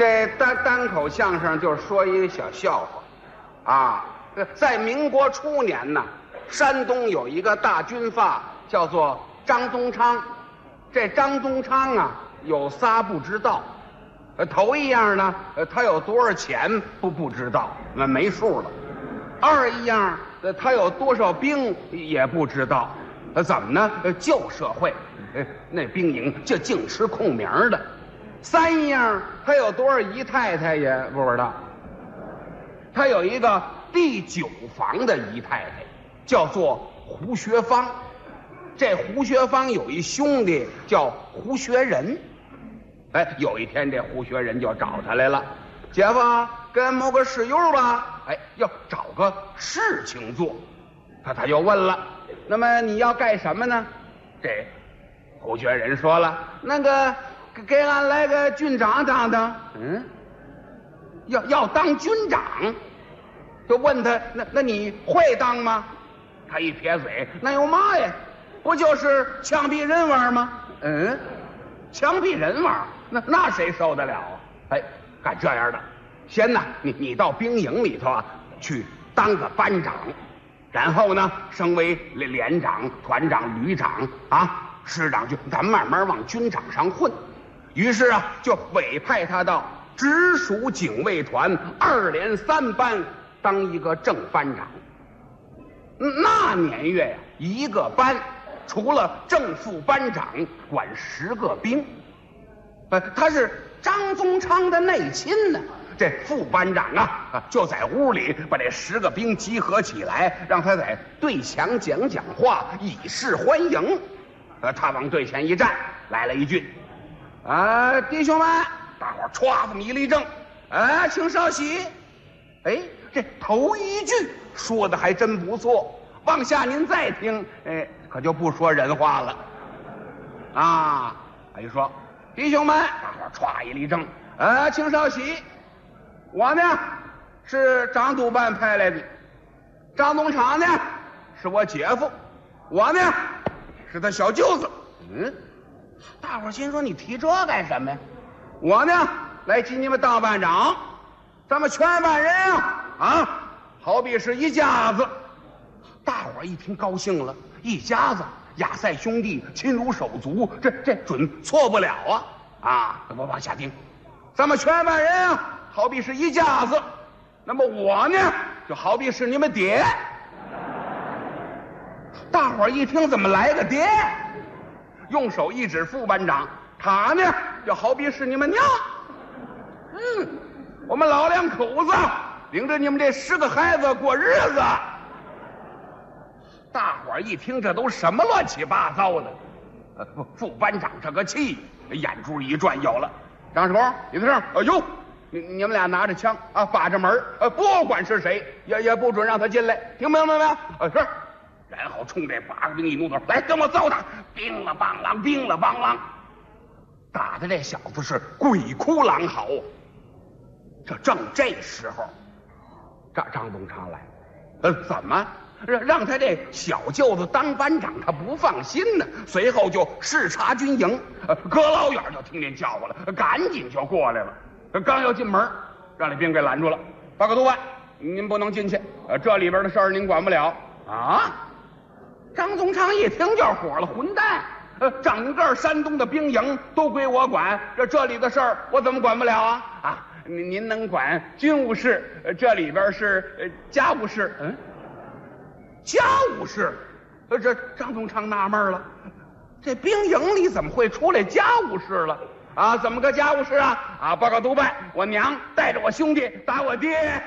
这单单口相声就说一个小笑话，啊，在民国初年呢，山东有一个大军阀叫做张宗昌，这张宗昌啊有仨不知道，呃，头一样呢，呃，他有多少钱不不知道，那没数了；二一样，呃，他有多少兵也不知道，呃，怎么呢？旧社会，那兵营就净吃空名的。三样，他有多少姨太太也不知道。他有一个第九房的姨太太，叫做胡学芳。这胡学芳有一兄弟叫胡学仁。哎，有一天这胡学仁就找他来了，姐夫，跟某个室友吧，哎，要找个事情做。他他就问了，那么你要干什么呢？这胡学仁说了，那个给给俺来个军长当当。嗯，要要当军长，就问他，那那你会当吗？他一撇嘴，那有嘛呀？不就是枪毙人玩吗？嗯，枪毙人玩，那那谁受得了啊？哎，干这样的，先呢，你你到兵营里头啊，去当个班长，然后呢，升为连连长、团长、旅长啊，师长就咱慢慢往军场上混。于是啊，就委派他到直属警卫团二连三班当一个正班长。那年月呀，一个班除了正副班长，管十个兵。呃，他是张宗昌的内亲呢。这副班长啊，就在屋里把这十个兵集合起来，让他在队墙讲讲话，以示欢迎。呃，他往队前一站，来了一句：“啊，弟兄们，大伙儿歘这么一立正，啊，请稍息。”哎，这头一句说的还真不错，往下您再听，哎，可就不说人话了。啊，他就说：“弟兄们，大伙儿歘一立正，啊，请稍息。我呢是张督办派来的，张东昌呢是我姐夫，我呢是他小舅子。嗯，大伙儿心说你提这干什么呀？我呢来请你们当班长，咱们全班人啊啊，好比是一家子。大伙儿一听高兴了，一家子亚赛兄弟亲如手足，这这准错不了啊啊！我往下听，咱们全班人啊，好比是一家子，那么我呢，就好比是你们爹。大伙儿一听，怎么来个爹？用手一指副班长，他呢，就好比是你们娘。嗯，我们老两口子领着你们这十个孩子过日子。大伙儿一听，这都什么乱七八糟的？副班长这个气，眼珠一转，有了。张世光，李德胜，哎呦，你你们俩拿着枪啊，把着门呃，不管是谁，也也不准让他进来，听明白没有？啊，是。然后冲这八个兵一怒头，来跟我揍他！叮了梆啷，叮了梆啷，打的这小子是鬼哭狼嚎。这正这时候，张张东昌来，呃，怎么让让他这小舅子当班长，他不放心呢？随后就视察军营，呃隔老远就听见叫唤了，赶紧就过来了。刚要进门，让这兵给拦住了。报告督办，您不能进去，呃，这里边的事儿您管不了啊。张宗昌一听就火了，混蛋！呃，整个山东的兵营都归我管，这这里的事儿我怎么管不了啊？啊，您您能管军务事，这里边是呃家务事，嗯，家务事，呃这张宗昌纳闷了，这兵营里怎么会出来家务事了？啊，怎么个家务事啊？啊，报告督办，我娘带着我兄弟打我爹。